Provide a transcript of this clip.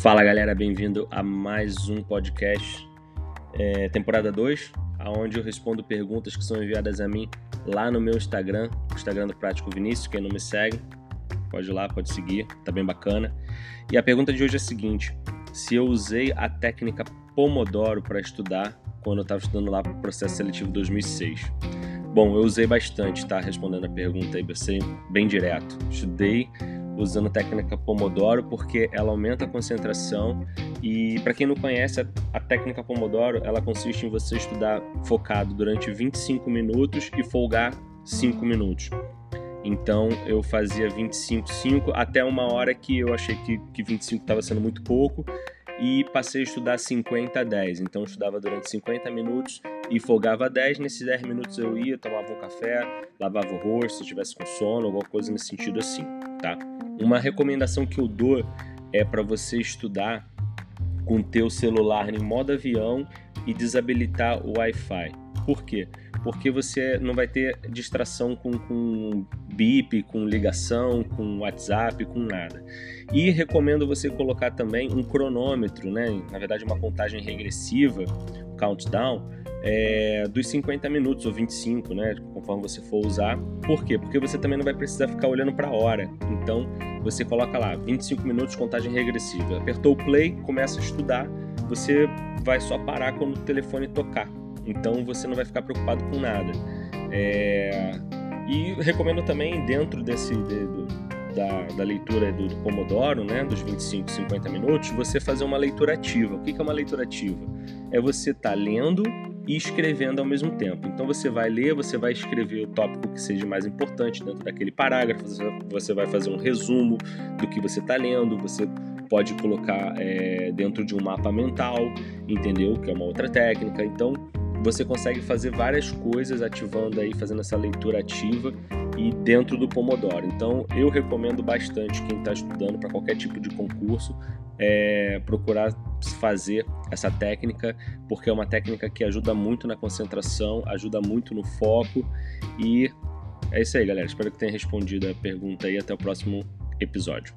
Fala galera, bem-vindo a mais um podcast, é, temporada 2, onde eu respondo perguntas que são enviadas a mim lá no meu Instagram, Instagram do Prático Vinícius. Quem não me segue, pode ir lá, pode seguir, tá bem bacana. E a pergunta de hoje é a seguinte: se eu usei a técnica Pomodoro para estudar quando eu estava estudando lá para o processo seletivo 2006. Bom, eu usei bastante, tá? Respondendo a pergunta aí, ser bem direto. Estudei usando a técnica Pomodoro porque ela aumenta a concentração e para quem não conhece a, técnica Pomodoro, ela consiste em você estudar focado durante 25 minutos e folgar 5 minutos. Então eu fazia 25, 5 até uma hora que eu achei que, que 25 estava sendo muito pouco e passei a estudar 50 a 10. Então eu estudava durante 50 minutos e folgava 10. Nesses 10 minutos eu ia, tomava um café, lavava o rosto se estivesse com sono, alguma coisa nesse sentido assim, tá? Uma recomendação que eu dou é para você estudar com teu celular em modo avião e desabilitar o Wi-Fi. Por quê? Porque você não vai ter distração com, com bip, com ligação, com WhatsApp, com nada. E recomendo você colocar também um cronômetro, né? na verdade uma contagem regressiva, countdown, é, dos 50 minutos ou 25, né, conforme você for usar. Por quê? Porque você também não vai precisar ficar olhando para a hora. Então, você coloca lá 25 minutos contagem regressiva. Apertou o play, começa a estudar. Você vai só parar quando o telefone tocar. Então, você não vai ficar preocupado com nada. É... E recomendo também dentro desse de, do, da, da, leitura do, do, Pomodoro, né, dos 25, 50 minutos, você fazer uma leitura ativa. O que é uma leitura ativa? É você estar tá lendo e escrevendo ao mesmo tempo. Então você vai ler, você vai escrever o tópico que seja mais importante dentro daquele parágrafo, você vai fazer um resumo do que você está lendo, você pode colocar é, dentro de um mapa mental, entendeu? Que é uma outra técnica. Então você consegue fazer várias coisas ativando aí, fazendo essa leitura ativa e dentro do Pomodoro. Então eu recomendo bastante quem está estudando para qualquer tipo de concurso é, procurar fazer essa técnica, porque é uma técnica que ajuda muito na concentração, ajuda muito no foco e é isso aí, galera. Espero que tenha respondido a pergunta aí. Até o próximo episódio.